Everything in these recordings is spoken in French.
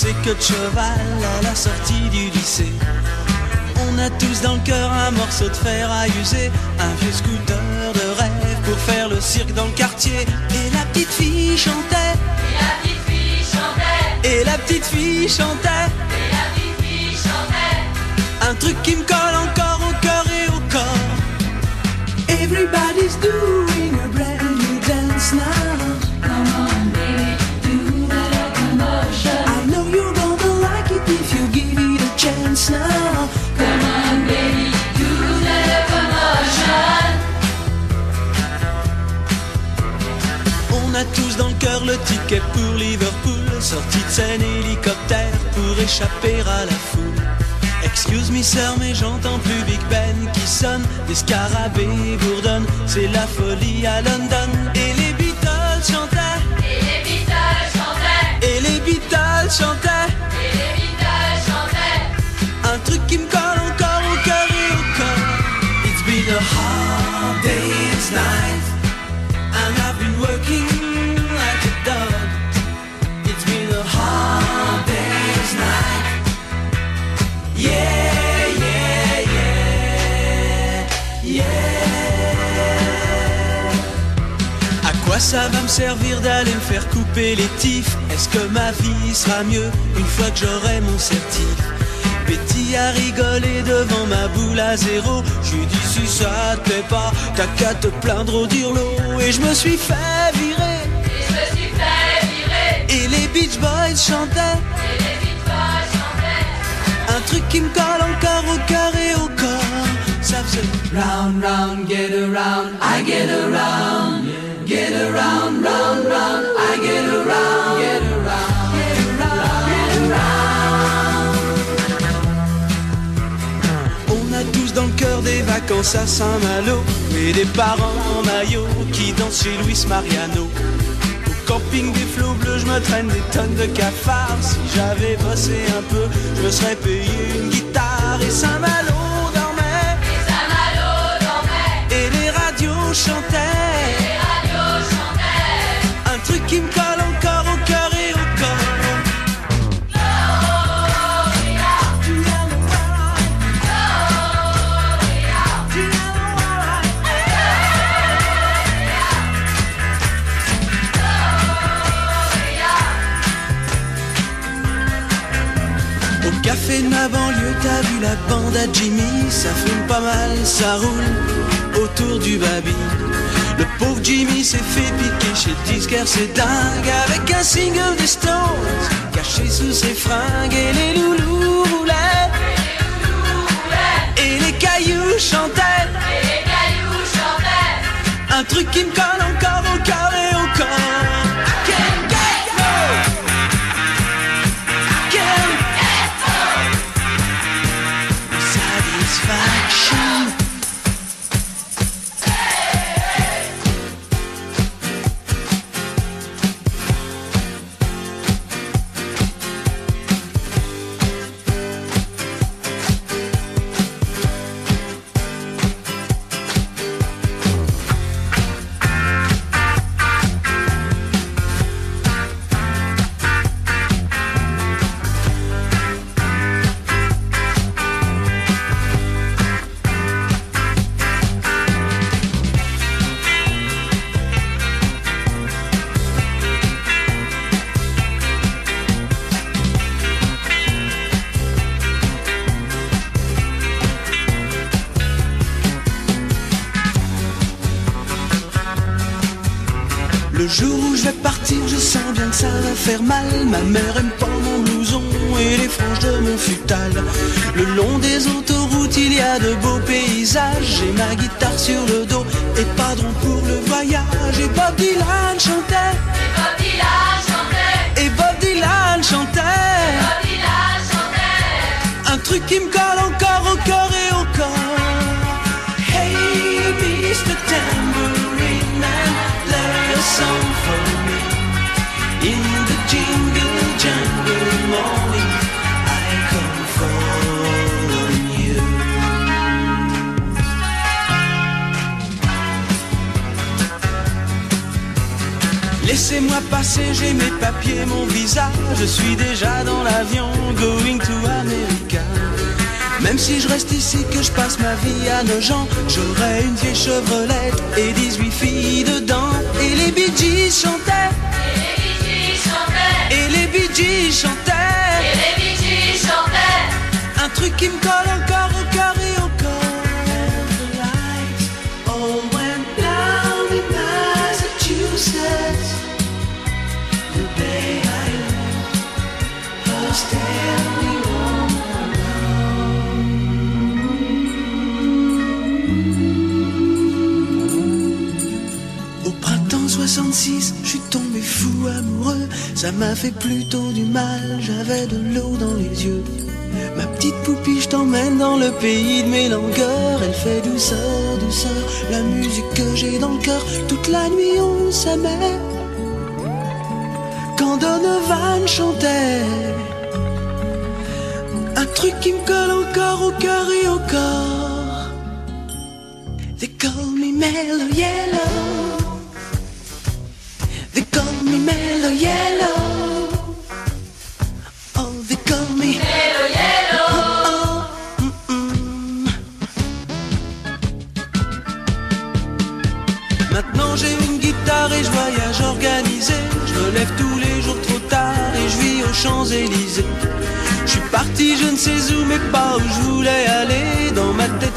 plissée que de cheval à la sortie du lycée. On a tous dans le cœur un morceau de fer à user, un vieux scooter de rêve pour faire le cirque dans le quartier. Et la petite fille chantait, Et la petite fille chantait, et la petite fille chantait, et la petite fille chantait. un truc qui me colle encore au cœur et au corps. Everybody's doing a brand new dance now. Chance now. Come on, baby. On a tous dans le cœur le ticket pour Liverpool, sortie de scène hélicoptère pour échapper à la foule. Excuse me sœur, mais j'entends plus Big Ben qui sonne, des scarabées bourdonnent, c'est la folie à London. Et les Beatles chantaient, Et les Beatles chantaient, et les Beatles chantaient, et les Beatles chantaient. Truc qui me colle encore au cœur et au corps. It's been a hard day's night, and I've been working like a dog. It's been a hard day's night. Yeah, yeah, yeah, yeah. À quoi ça va me servir d'aller me faire couper les tifs Est-ce que ma vie sera mieux une fois que j'aurai mon certif? Betty a rigolé devant ma boule à zéro. Je lui dis si ça te plaît pas, t'as qu'à te plaindre au dirlo. Et je me suis fait virer. Et je me suis fait virer, Et les Beach Boys chantaient et les Beatles chantaient. un truc qui me colle encore au cœur et au corps. Ça faisait round, round, get around. Vacances à Saint-Malo et des parents en maillot qui dansent chez Luis Mariano. Au camping des flots bleus, je me traîne des tonnes de cafards. Si j'avais bossé un peu, je me serais payé une guitare et Saint-Malo dormait Et Saint-Malo dormait, et les radios chantaient. Banlieue, t'as vu la bande à Jimmy Ça fume pas mal, ça roule autour du baby. Le pauvre Jimmy s'est fait piquer chez le disquaire, c'est dingue Avec un single des Stones Caché sous ses fringues et les loulous roulaient Et les cailloux chantaient. Et les cailloux chantaient. Un truc qui me colle encore au cœur et au corps bien que ça va faire mal. Ma mère aime pas mon blouson et les franges de mon futal. Le long des autoroutes, il y a de beaux paysages. J'ai ma guitare sur le dos et pas rond pour le voyage. Et Bob Dylan chantait, Et Bob Dylan chantait, et Bob Dylan chantait. Bob Dylan chantait. Un truc qui me colle encore au cœur Laissez-moi passer, j'ai mes papiers, mon visa. Je suis déjà dans l'avion, going to America. Même si je reste ici, que je passe ma vie à nos gens, j'aurai une vieille Chevrolet et 18 filles dedans. Et les Bee Gees chantaient, et les Bee Gees chantaient, un truc qui me colle encore au cœur tombé fou amoureux. Ça m'a fait plutôt du mal, j'avais de l'eau dans les yeux. Ma petite poupie, je t'emmène dans le pays de mes langueurs. Elle fait douceur, douceur, la musique que j'ai dans le cœur. Toute la nuit on s'aimait. Quand Donovan chantait, un truc qui me colle encore au cœur et au corps. They call me Mellow Yellow.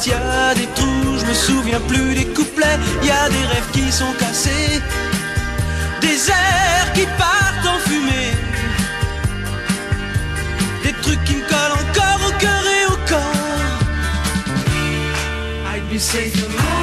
Y a des trous, je me souviens plus des couplets. Y a des rêves qui sont cassés, des airs qui partent en fumée. Des trucs qui me collent encore au cœur et au corps. I'd be safe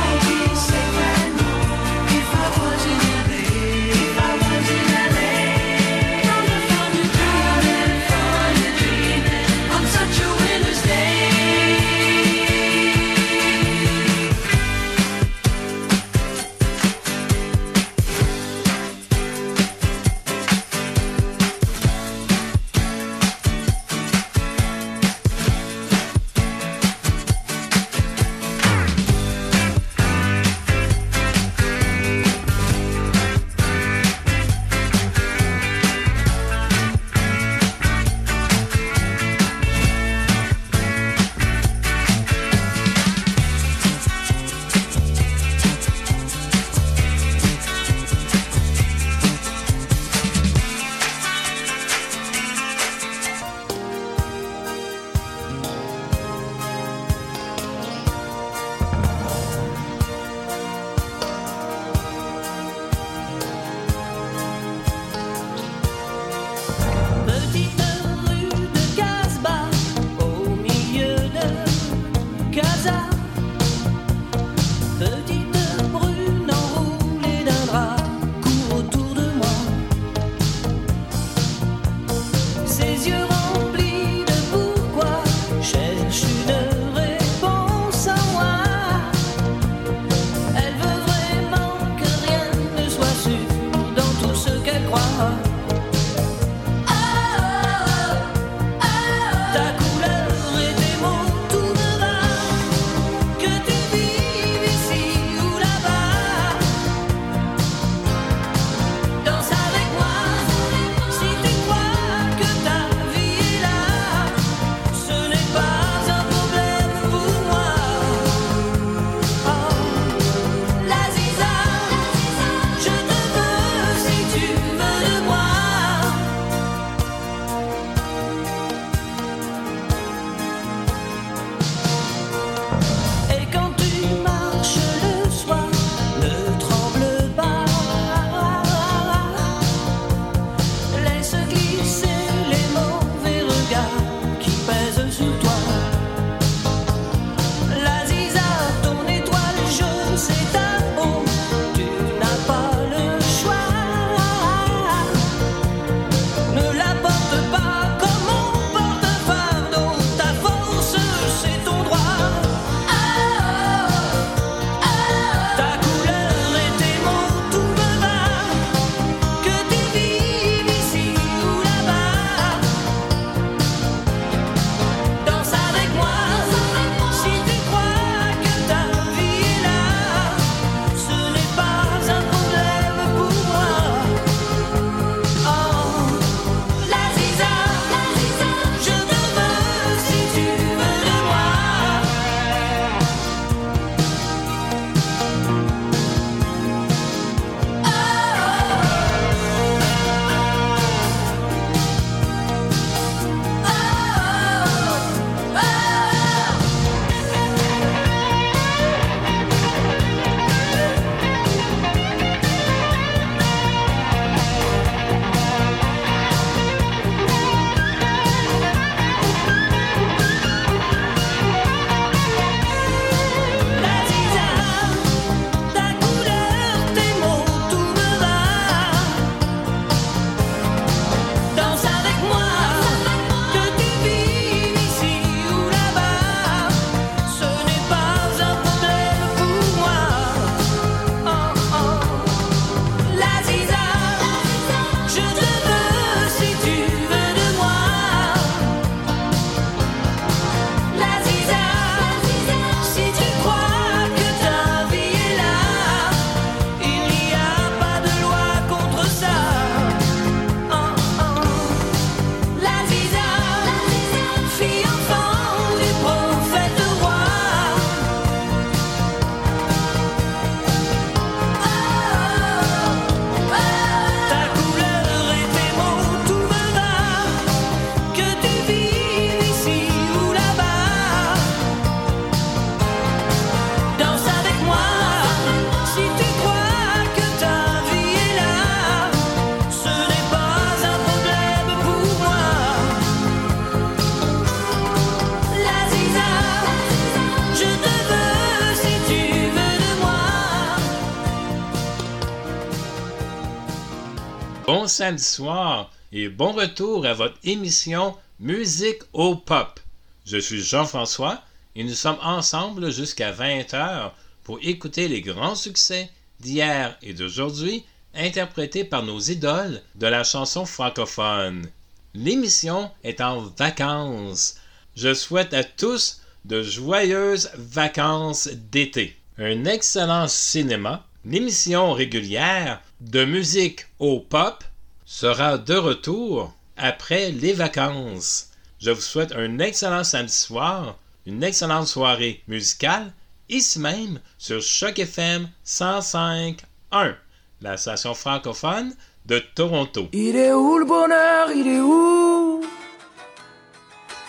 samedi soir et bon retour à votre émission Musique au Pop. Je suis Jean-François et nous sommes ensemble jusqu'à 20h pour écouter les grands succès d'hier et d'aujourd'hui interprétés par nos idoles de la chanson francophone. L'émission est en vacances. Je souhaite à tous de joyeuses vacances d'été. Un excellent cinéma, l'émission régulière de musique au pop sera de retour après les vacances. Je vous souhaite un excellent samedi soir, une excellente soirée musicale, ici même sur Choc FM 105.1, la station francophone de Toronto. Il est où le bonheur? Il est où?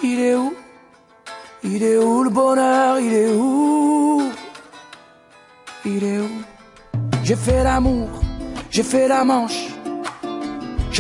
Il est où? Il est où le bonheur? Il est où? Il est où? J'ai fait l'amour, j'ai fait la manche.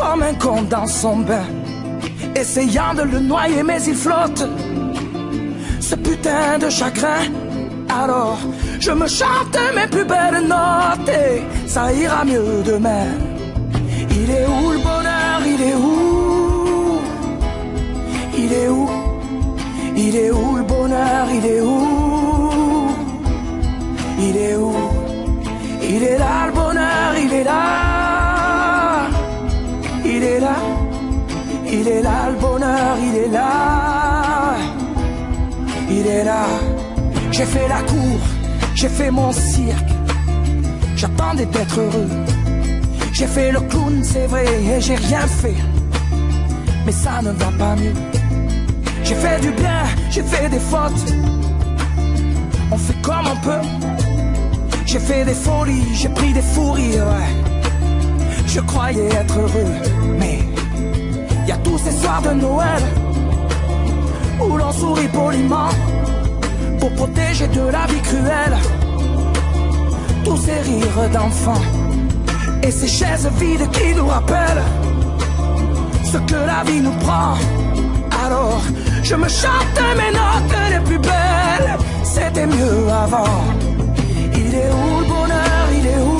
Comme un con dans son bain, essayant de le noyer, mais il flotte. Ce putain de chagrin, alors je me chante mes plus belles notes et ça ira mieux demain. Il est où le bonheur? Il est où? Il est où? Il est où le bonheur? Il est où? Il est où? Il est là le bonheur, il est là. Il est là. Il est là le bonheur, il est là. Il est là. J'ai fait la cour, j'ai fait mon cirque. J'attendais d'être heureux. J'ai fait le clown, c'est vrai, et j'ai rien fait. Mais ça ne va pas mieux. J'ai fait du bien, j'ai fait des fautes. On fait comme on peut. J'ai fait des folies, j'ai pris des fous ouais. Je croyais être heureux, mais y a tous ces soirs de Noël où l'on sourit poliment pour protéger de la vie cruelle tous ces rires d'enfants et ces chaises vides qui nous rappellent ce que la vie nous prend. Alors, je me chante mes notes les plus belles. C'était mieux avant. Il est où le bonheur? Il est où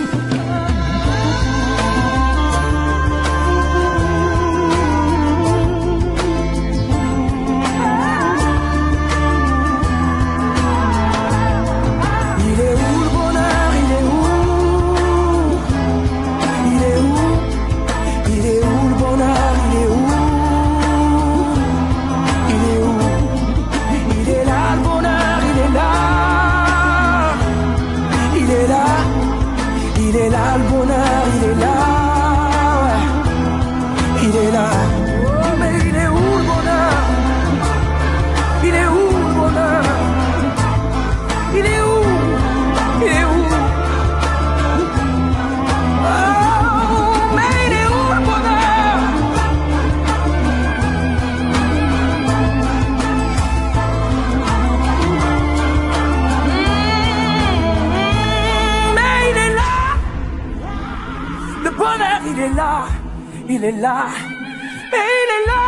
Mais il est là.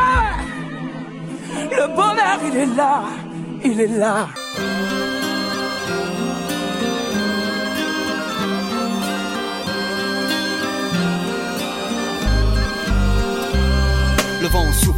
Le bonheur, il est là. Il est là. Vent souffle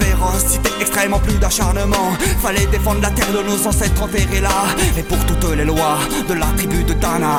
Férocité extrêmement plus d'acharnement. Fallait défendre la terre de nos ancêtres enterrés là. Et pour toutes les lois de la tribu de Dana.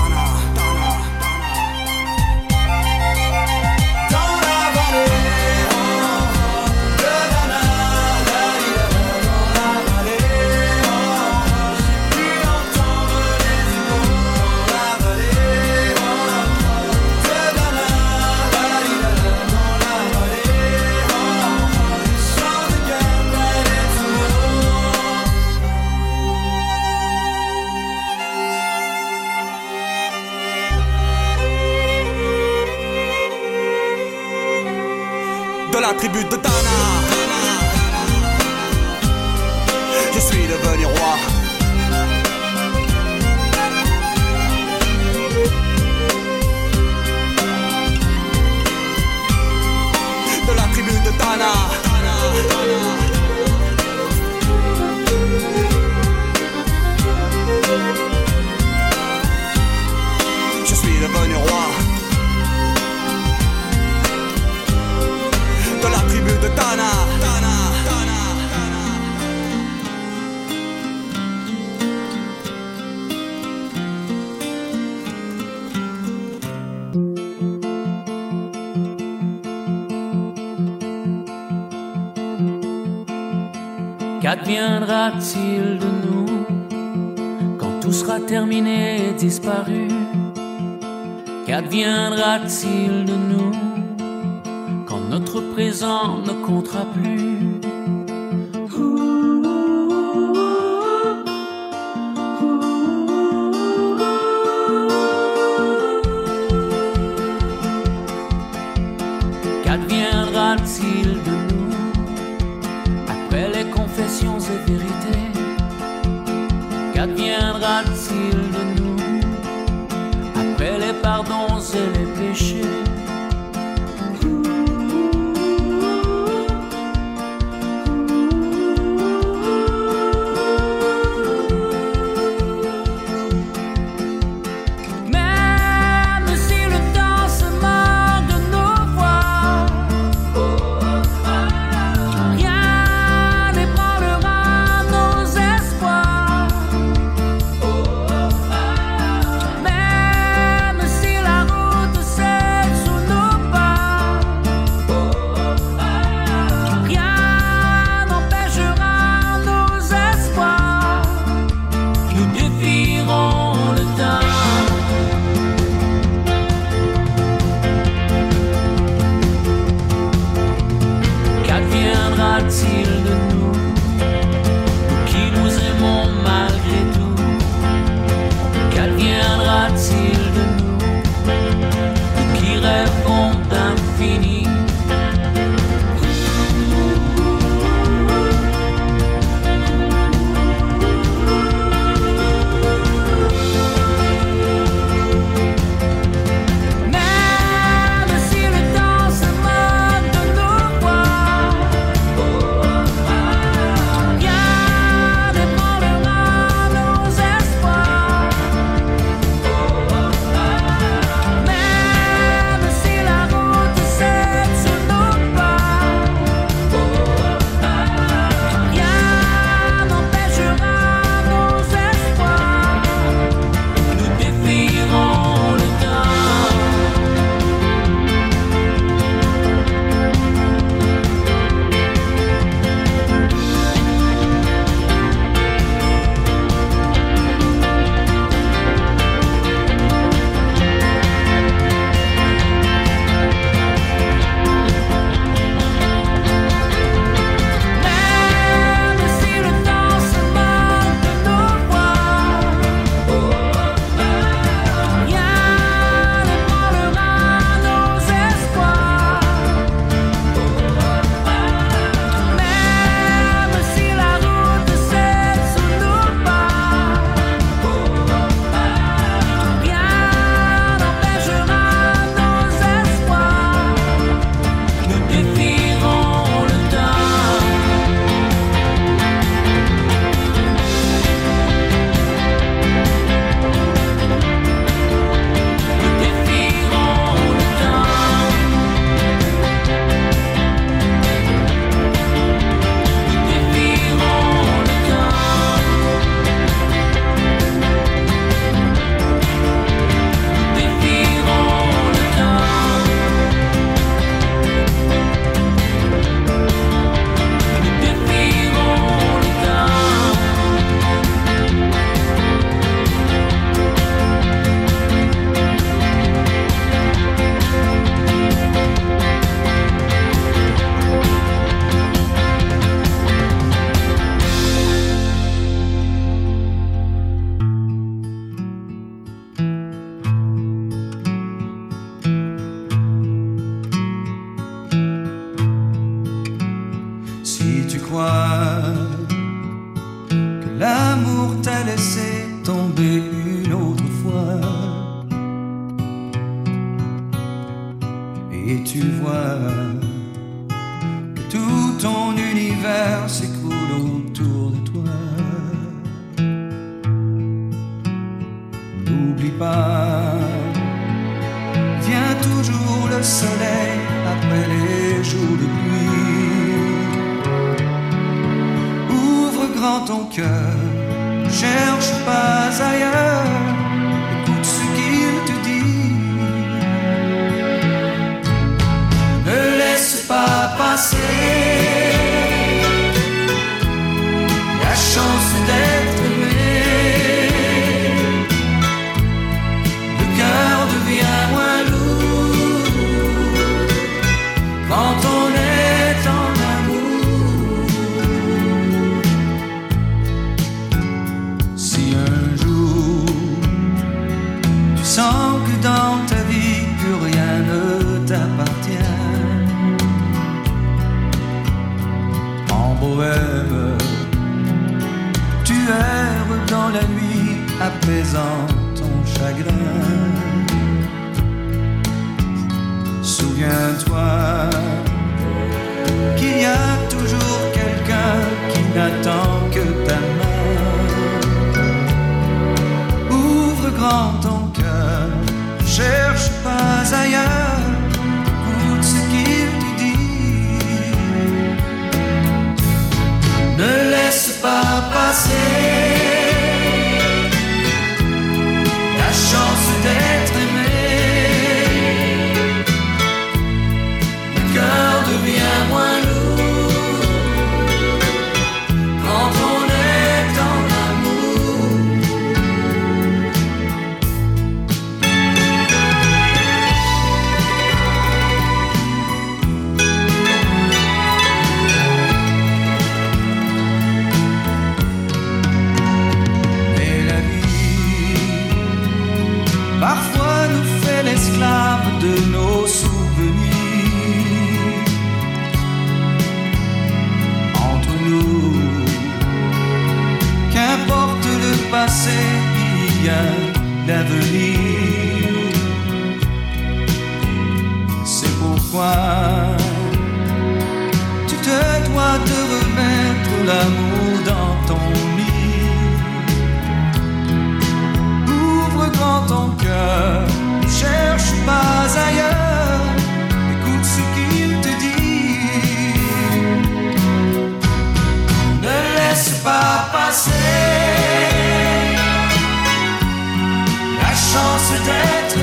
La tribu de Dana. Je suis devenu roi. De la tribu de Dana. Qu'adviendra-t-il de nous quand tout sera terminé et disparu? Qu'adviendra-t-il de nous quand notre présent ne comptera plus? que l'amour t'a laissé tomber une autre fois. Et tu vois ton cherche pas ailleurs. chance d'être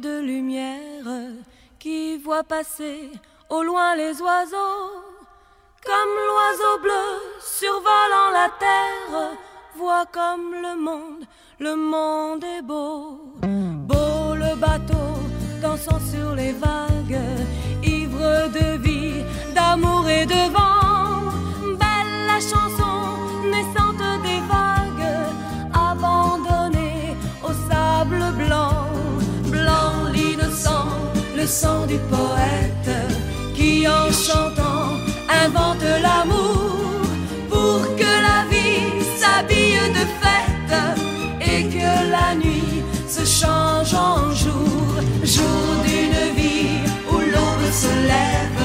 de lumière qui voit passer au loin les oiseaux, comme l'oiseau bleu survolant la terre, voit comme le monde, le monde est beau, beau le bateau dansant sur les vagues, ivre de vie, d'amour et de vent. le sang du poète qui en chantant invente l'amour pour que la vie s'habille de fête et que la nuit se change en jour, jour d'une vie où l'aube se lève.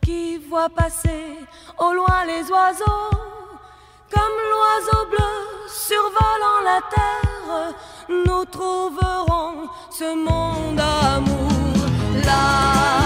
qui voit passer au loin les oiseaux, comme l'oiseau bleu survolant la terre, nous trouverons ce monde d'amour là.